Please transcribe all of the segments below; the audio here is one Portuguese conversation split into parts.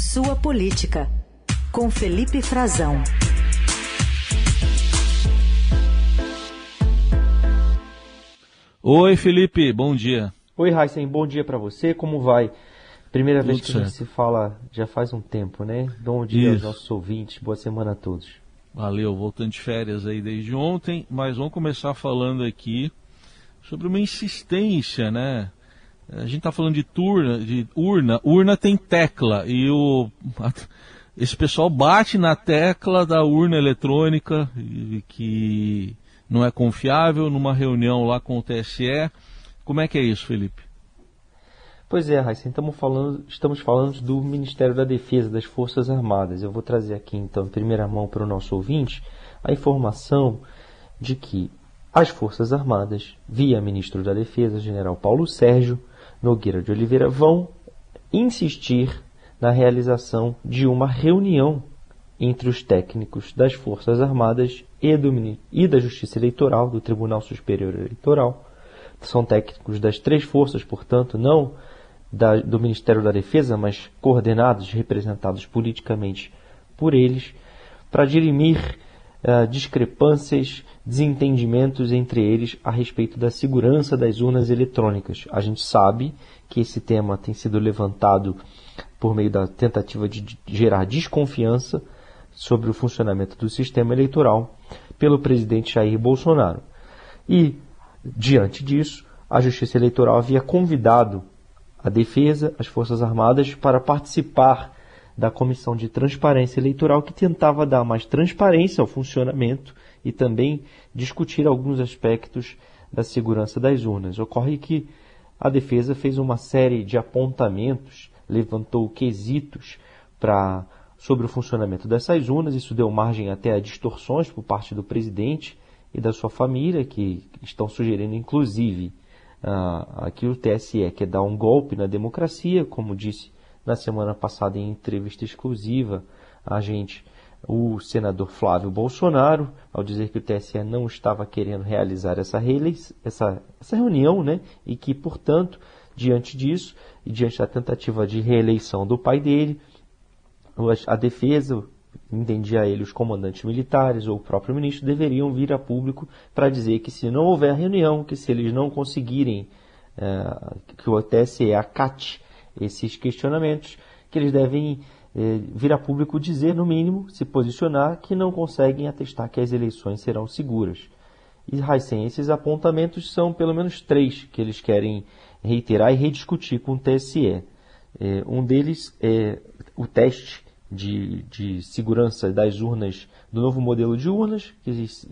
Sua Política, com Felipe Frazão. Oi, Felipe, bom dia. Oi, Heisen, bom dia para você. Como vai? Primeira Tudo vez que certo. a gente se fala já faz um tempo, né? Bom dia Isso. aos nossos ouvintes, boa semana a todos. Valeu, voltando de férias aí desde ontem, mas vamos começar falando aqui sobre uma insistência, né? A gente está falando de turna, de urna, urna tem tecla e o esse pessoal bate na tecla da urna eletrônica que não é confiável numa reunião lá com o TSE. Como é que é isso, Felipe? Pois é, Raíssa, estamos falando, estamos falando do Ministério da Defesa das Forças Armadas. Eu vou trazer aqui, então, em primeira mão para o nosso ouvinte, a informação de que as Forças Armadas, via Ministro da Defesa, General Paulo Sérgio Nogueira de Oliveira, vão insistir na realização de uma reunião entre os técnicos das Forças Armadas e, do, e da Justiça Eleitoral, do Tribunal Superior Eleitoral. São técnicos das três forças, portanto, não da, do Ministério da Defesa, mas coordenados, representados politicamente por eles, para dirimir uh, discrepâncias, desentendimentos entre eles a respeito da segurança das urnas eletrônicas. A gente sabe que esse tema tem sido levantado por meio da tentativa de gerar desconfiança sobre o funcionamento do sistema eleitoral pelo presidente Jair Bolsonaro. E, diante disso, a Justiça Eleitoral havia convidado a Defesa, as Forças Armadas, para participar da Comissão de Transparência Eleitoral, que tentava dar mais transparência ao funcionamento e também discutir alguns aspectos da segurança das urnas. Ocorre que a Defesa fez uma série de apontamentos, levantou quesitos para sobre o funcionamento dessas urnas. Isso deu margem até a distorções por parte do presidente e da sua família, que estão sugerindo, inclusive, ah, aqui o TSE quer dar um golpe na democracia, como disse na semana passada em entrevista exclusiva a gente, o senador Flávio Bolsonaro, ao dizer que o TSE não estava querendo realizar essa, essa, essa reunião, né, e que, portanto, diante disso, e diante da tentativa de reeleição do pai dele, a defesa, entendia ele os comandantes militares ou o próprio ministro, deveriam vir a público para dizer que se não houver reunião, que se eles não conseguirem é, que o TSE acate esses questionamentos, que eles devem é, vir a público dizer, no mínimo, se posicionar, que não conseguem atestar que as eleições serão seguras. E, Heisen, esses apontamentos são pelo menos três que eles querem reiterar e rediscutir com o TSE. É, um deles é o teste de, de segurança das urnas, do novo modelo de urnas,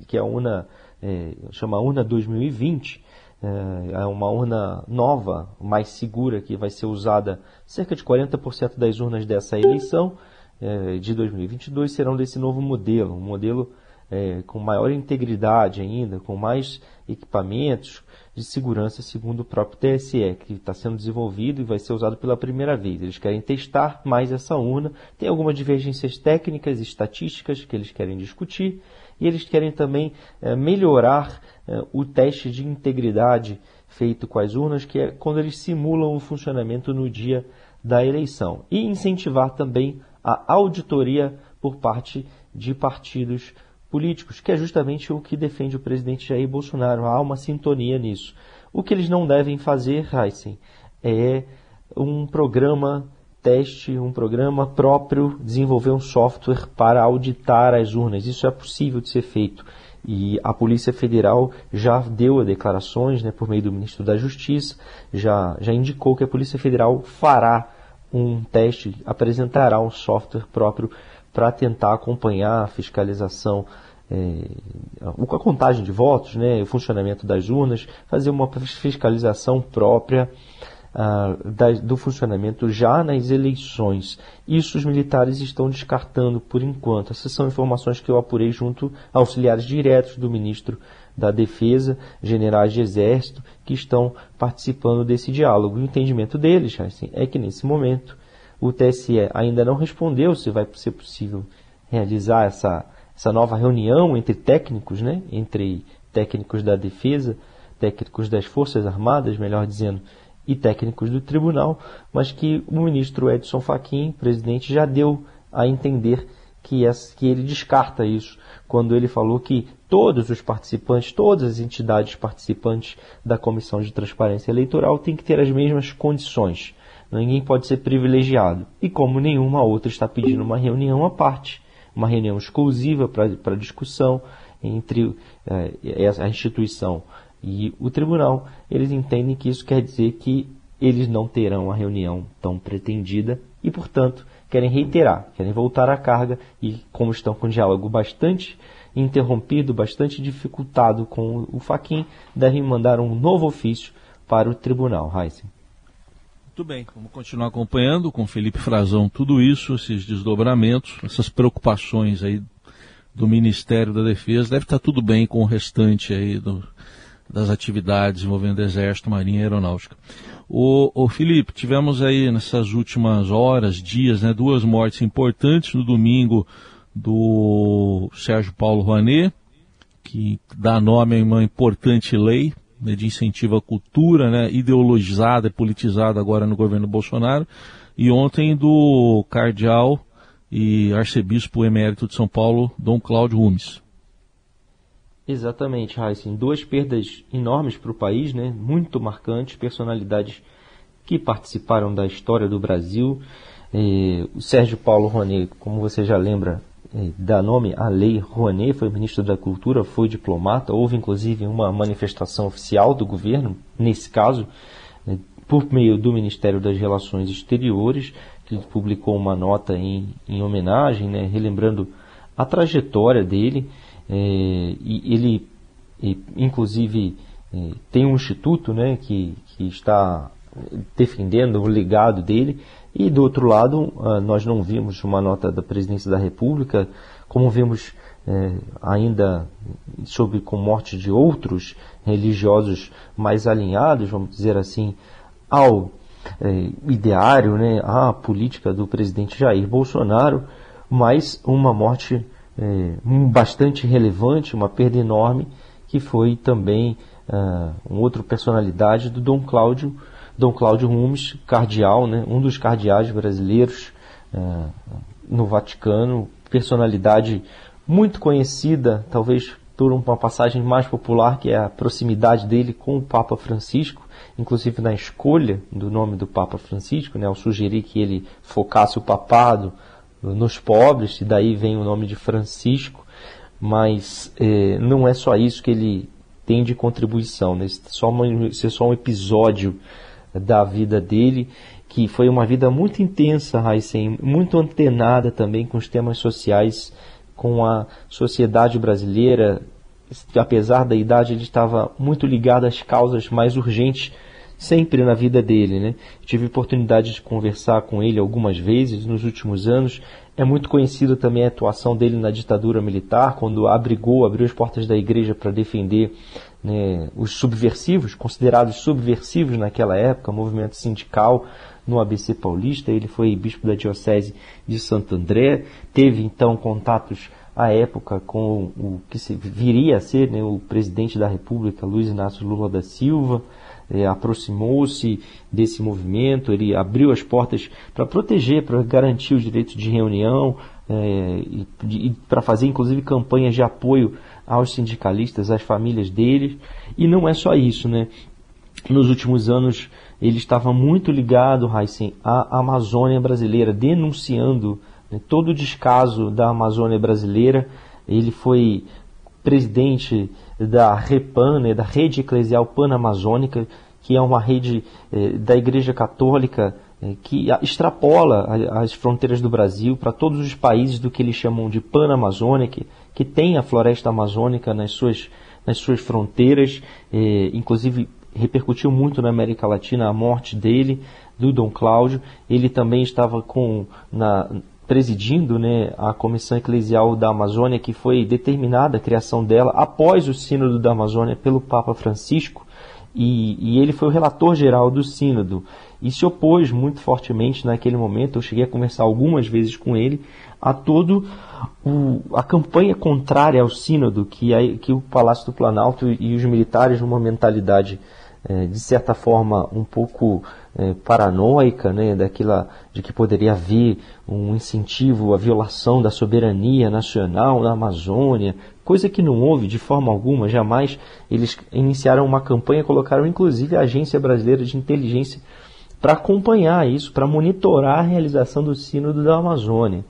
que, é a urna, é, chama urna 2020, é, é uma urna nova, mais segura, que vai ser usada cerca de 40% das urnas dessa eleição é, de 2022 serão desse novo modelo, um modelo é, com maior integridade ainda, com mais equipamentos, de segurança, segundo o próprio TSE, que está sendo desenvolvido e vai ser usado pela primeira vez. Eles querem testar mais essa urna, tem algumas divergências técnicas e estatísticas que eles querem discutir, e eles querem também é, melhorar o teste de integridade feito com as urnas, que é quando eles simulam o funcionamento no dia da eleição, e incentivar também a auditoria por parte de partidos políticos, que é justamente o que defende o presidente Jair Bolsonaro. Há uma sintonia nisso. O que eles não devem fazer, Heisen, é um programa teste, um programa próprio, desenvolver um software para auditar as urnas. Isso é possível de ser feito. E a Polícia Federal já deu declarações, né, por meio do Ministro da Justiça, já, já indicou que a Polícia Federal fará um teste, apresentará um software próprio para tentar acompanhar a fiscalização, é, a contagem de votos, né, o funcionamento das urnas, fazer uma fiscalização própria ah, da, do funcionamento já nas eleições. Isso os militares estão descartando por enquanto. Essas são informações que eu apurei junto a auxiliares diretos do ministro da Defesa, generais de Exército, que estão participando desse diálogo. O entendimento deles assim, é que nesse momento o TSE ainda não respondeu se vai ser possível realizar essa, essa nova reunião entre técnicos, né? entre técnicos da defesa, técnicos das Forças Armadas, melhor dizendo, e técnicos do tribunal, mas que o ministro Edson Fachin, presidente, já deu a entender que, que ele descarta isso quando ele falou que todos os participantes, todas as entidades participantes da Comissão de Transparência Eleitoral têm que ter as mesmas condições. Ninguém pode ser privilegiado. E como nenhuma outra está pedindo uma reunião à parte, uma reunião exclusiva para discussão entre eh, a instituição e o tribunal, eles entendem que isso quer dizer que eles não terão a reunião tão pretendida e, portanto, querem reiterar, querem voltar à carga e, como estão com um diálogo bastante interrompido, bastante dificultado com o Faquin, devem mandar um novo ofício para o tribunal. Heisen. Muito bem, vamos continuar acompanhando com Felipe Frazão tudo isso, esses desdobramentos, essas preocupações aí do Ministério da Defesa. Deve estar tudo bem com o restante aí do, das atividades envolvendo Exército, Marinha e Aeronáutica. O, o Felipe, tivemos aí nessas últimas horas, dias, né, duas mortes importantes no domingo do Sérgio Paulo Rouanet, que dá nome a uma importante lei né, de incentivo à cultura, né, ideologizada e politizada agora no governo Bolsonaro, e ontem do cardeal e arcebispo emérito de São Paulo, Dom Cláudio Rumes. Exatamente, Heisen. Duas perdas enormes para o país, né? muito marcantes, personalidades que participaram da história do Brasil. É, o Sérgio Paulo Rouanet, como você já lembra, é, dá nome à Lei Rouanet, foi ministro da Cultura, foi diplomata. Houve inclusive uma manifestação oficial do governo, nesse caso, é, por meio do Ministério das Relações Exteriores, que publicou uma nota em, em homenagem, né? relembrando a trajetória dele. É, e ele, e, inclusive, é, tem um instituto né, que, que está defendendo o legado dele. E do outro lado, ah, nós não vimos uma nota da Presidência da República, como vimos é, ainda sobre com morte de outros religiosos mais alinhados, vamos dizer assim, ao é, ideário, né, à política do presidente Jair Bolsonaro, mas uma morte é, bastante relevante, uma perda enorme, que foi também uh, um outro personalidade do Dom Cláudio, Dom Cláudio Rumes, cardeal, né, um dos cardeais brasileiros uh, no Vaticano, personalidade muito conhecida, talvez por uma passagem mais popular, que é a proximidade dele com o Papa Francisco, inclusive na escolha do nome do Papa Francisco, né, ao sugerir que ele focasse o papado nos pobres, e daí vem o nome de Francisco, mas é, não é só isso que ele tem de contribuição, né? Esse, é só um episódio da vida dele, que foi uma vida muito intensa, Heisen, muito antenada também com os temas sociais, com a sociedade brasileira. Apesar da idade, ele estava muito ligado às causas mais urgentes sempre na vida dele. Né? Tive oportunidade de conversar com ele algumas vezes nos últimos anos. É muito conhecida também a atuação dele na ditadura militar, quando abrigou, abriu as portas da igreja para defender né, os subversivos, considerados subversivos naquela época, movimento sindical no ABC Paulista. Ele foi bispo da Diocese de Santo André, teve então contatos à época com o que viria a ser né, o presidente da República, Luiz Inácio Lula da Silva é, aproximou-se desse movimento, ele abriu as portas para proteger, para garantir os direitos de reunião é, e, e para fazer inclusive campanhas de apoio aos sindicalistas, às famílias deles. E não é só isso, né? Nos últimos anos ele estava muito ligado, Heisen, à Amazônia brasileira, denunciando né, todo o descaso da Amazônia brasileira. Ele foi presidente da REPAN, né, da Rede Eclesial Panamazônica, que é uma rede eh, da Igreja Católica eh, que extrapola as fronteiras do Brasil para todos os países do que eles chamam de Panamazônia, que, que tem a floresta amazônica nas suas, nas suas fronteiras, eh, inclusive repercutiu muito na América Latina a morte dele, do Dom Cláudio. Ele também estava com na, presidindo né, a Comissão Eclesial da Amazônia, que foi determinada a criação dela após o Sínodo da Amazônia pelo Papa Francisco, e, e, ele foi o relator geral do Sínodo, e se opôs muito fortemente naquele momento, eu cheguei a conversar algumas vezes com ele, a todo o, a campanha contrária ao Sínodo, que, a, que o Palácio do Planalto e os militares, numa mentalidade é, de certa forma, um pouco é, paranoica, né, daquela, de que poderia haver um incentivo à violação da soberania nacional na Amazônia, coisa que não houve de forma alguma, jamais. Eles iniciaram uma campanha, colocaram inclusive a Agência Brasileira de Inteligência para acompanhar isso, para monitorar a realização do Sínodo da Amazônia.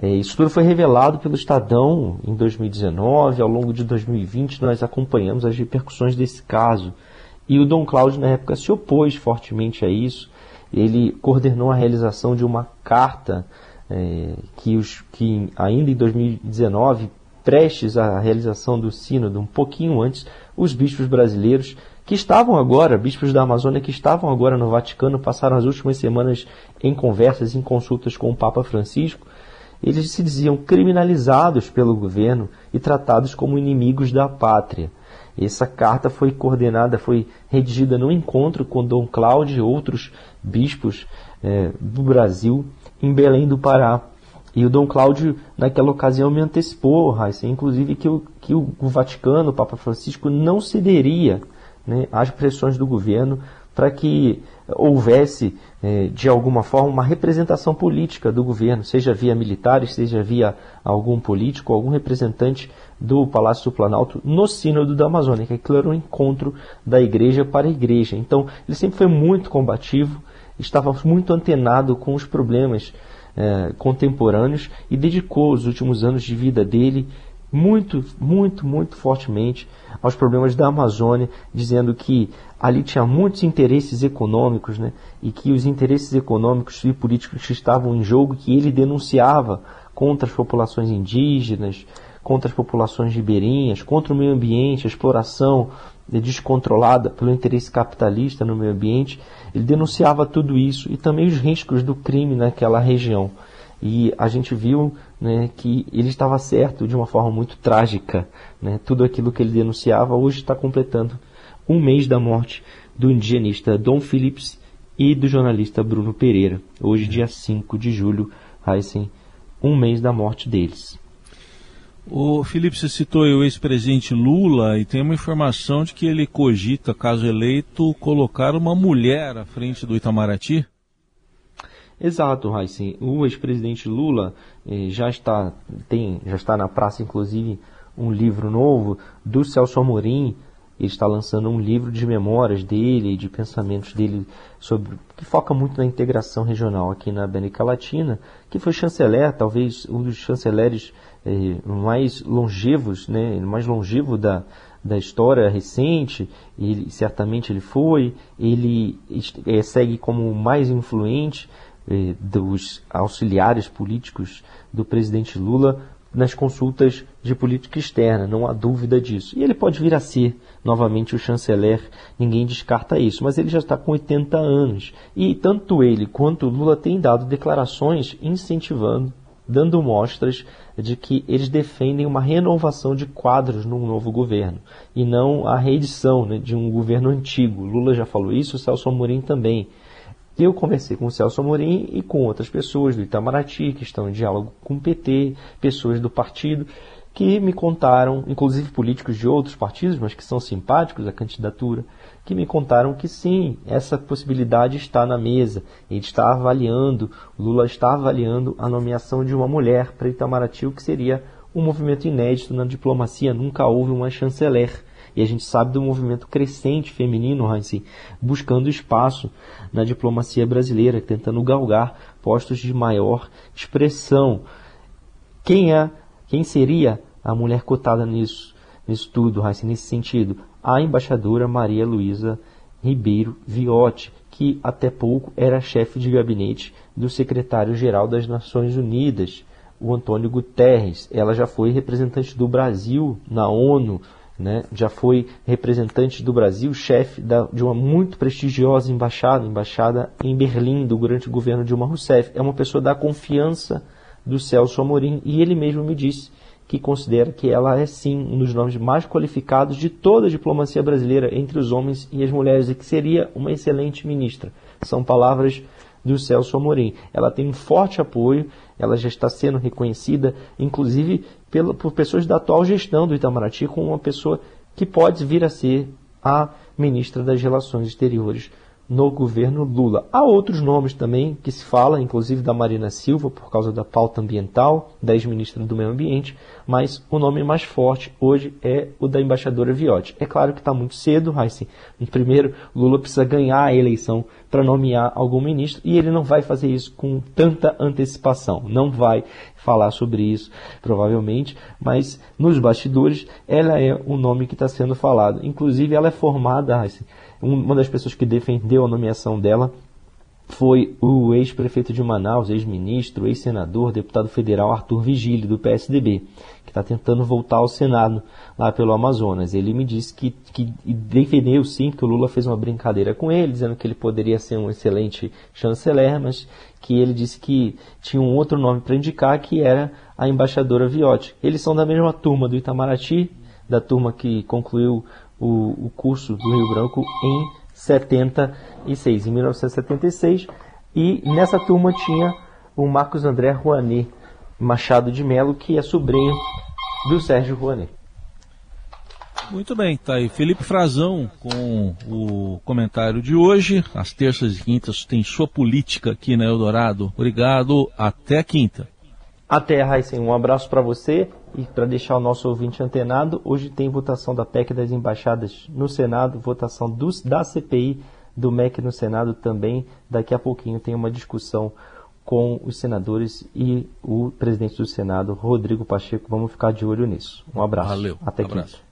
É, isso tudo foi revelado pelo Estadão em 2019, ao longo de 2020 nós acompanhamos as repercussões desse caso. E o Dom Cláudio, na época, se opôs fortemente a isso. Ele coordenou a realização de uma carta é, que, os, que, ainda em 2019, prestes à realização do sínodo, um pouquinho antes, os bispos brasileiros que estavam agora, bispos da Amazônia que estavam agora no Vaticano, passaram as últimas semanas em conversas, em consultas com o Papa Francisco, eles se diziam criminalizados pelo governo e tratados como inimigos da pátria. Essa carta foi coordenada, foi redigida no encontro com Dom Cláudio e outros bispos é, do Brasil em Belém do Pará. E o Dom Cláudio, naquela ocasião, me antecipou, Raíssa, inclusive, que o, que o Vaticano, o Papa Francisco, não cederia né, às pressões do governo para que houvesse, é, de alguma forma, uma representação política do governo, seja via militares, seja via algum político, algum representante do Palácio do Planalto no Sínodo da Amazônia, que aquilo era um encontro da igreja para a igreja. Então, ele sempre foi muito combativo, estava muito antenado com os problemas é, contemporâneos e dedicou os últimos anos de vida dele muito, muito, muito fortemente aos problemas da Amazônia, dizendo que ali tinha muitos interesses econômicos, né, e que os interesses econômicos e políticos estavam em jogo, que ele denunciava contra as populações indígenas, contra as populações ribeirinhas, contra o meio ambiente, a exploração descontrolada pelo interesse capitalista no meio ambiente. Ele denunciava tudo isso e também os riscos do crime naquela região. E a gente viu né, que ele estava certo de uma forma muito trágica. Né? Tudo aquilo que ele denunciava hoje está completando um mês da morte do indigenista Dom Phillips e do jornalista Bruno Pereira. Hoje, dia 5 de julho, Heisen, um mês da morte deles. O Felipe, você citou o ex-presidente Lula e tem uma informação de que ele cogita, caso eleito, colocar uma mulher à frente do Itamaraty? Exato, Raíssen. O ex-presidente Lula eh, já, está, tem, já está na praça, inclusive, um livro novo do Celso Amorim. Ele está lançando um livro de memórias dele, de pensamentos dele, sobre que foca muito na integração regional aqui na América Latina, que foi chanceler, talvez um dos chanceleres eh, mais longevos, né, mais longevo da, da história recente, ele certamente ele foi, ele é, segue como o mais influente dos auxiliares políticos do presidente Lula nas consultas de política externa, não há dúvida disso. E ele pode vir a ser novamente o chanceler, ninguém descarta isso, mas ele já está com 80 anos. E tanto ele quanto Lula têm dado declarações incentivando, dando mostras de que eles defendem uma renovação de quadros num novo governo e não a reedição né, de um governo antigo. Lula já falou isso, o Celso Amorim também. Eu conversei com o Celso Amorim e com outras pessoas do Itamaraty, que estão em diálogo com o PT, pessoas do partido, que me contaram, inclusive políticos de outros partidos, mas que são simpáticos à candidatura, que me contaram que sim, essa possibilidade está na mesa. Ele está avaliando, Lula está avaliando a nomeação de uma mulher para Itamaraty, o que seria um movimento inédito na diplomacia. Nunca houve uma chanceler e a gente sabe do movimento crescente feminino, Heinz, buscando espaço na diplomacia brasileira, tentando galgar postos de maior expressão. Quem é, quem seria a mulher cotada nisso, nisso tudo, Heinz, nesse sentido? A embaixadora Maria Luísa Ribeiro Viotti, que até pouco era chefe de gabinete do secretário-geral das Nações Unidas, o Antônio Guterres. Ela já foi representante do Brasil na ONU, né, já foi representante do Brasil, chefe de uma muito prestigiosa embaixada, embaixada em Berlim, durante o governo Dilma Rousseff. É uma pessoa da confiança do Celso Amorim e ele mesmo me disse que considera que ela é sim um dos nomes mais qualificados de toda a diplomacia brasileira entre os homens e as mulheres e que seria uma excelente ministra. São palavras do Celso Amorim. Ela tem um forte apoio, ela já está sendo reconhecida, inclusive pela, por pessoas da atual gestão do Itamaraty, como uma pessoa que pode vir a ser a ministra das Relações Exteriores no governo Lula. Há outros nomes também que se fala, inclusive da Marina Silva, por causa da pauta ambiental, da ex-ministra do Meio Ambiente, mas o nome mais forte hoje é o da embaixadora Viotti. É claro que está muito cedo, Heisen. Primeiro, Lula precisa ganhar a eleição para nomear algum ministro e ele não vai fazer isso com tanta antecipação. Não vai falar sobre isso, provavelmente, mas nos bastidores ela é o nome que está sendo falado. Inclusive, ela é formada, Heisen, uma das pessoas que defendeu a nomeação dela foi o ex-prefeito de Manaus, ex-ministro, ex-senador, deputado federal Arthur Vigílio, do PSDB, que está tentando voltar ao Senado lá pelo Amazonas. Ele me disse que, que defendeu sim que o Lula fez uma brincadeira com ele, dizendo que ele poderia ser um excelente chanceler, mas que ele disse que tinha um outro nome para indicar, que era a embaixadora Viotti. Eles são da mesma turma do Itamaraty, da turma que concluiu o, o curso do Rio Branco em 76, em 1976, e nessa turma tinha o Marcos André Rouanet Machado de Melo, que é sobrinho do Sérgio Rouanet. Muito bem, tá aí. Felipe Frazão com o comentário de hoje. Às terças e quintas tem sua política aqui na Eldorado. Obrigado, até quinta. Até, Raíssen. Um abraço para você e para deixar o nosso ouvinte antenado. Hoje tem votação da PEC das embaixadas no Senado, votação dos, da CPI do MEC no Senado também. Daqui a pouquinho tem uma discussão com os senadores e o presidente do Senado, Rodrigo Pacheco. Vamos ficar de olho nisso. Um abraço. Valeu. Até abraço. quinta.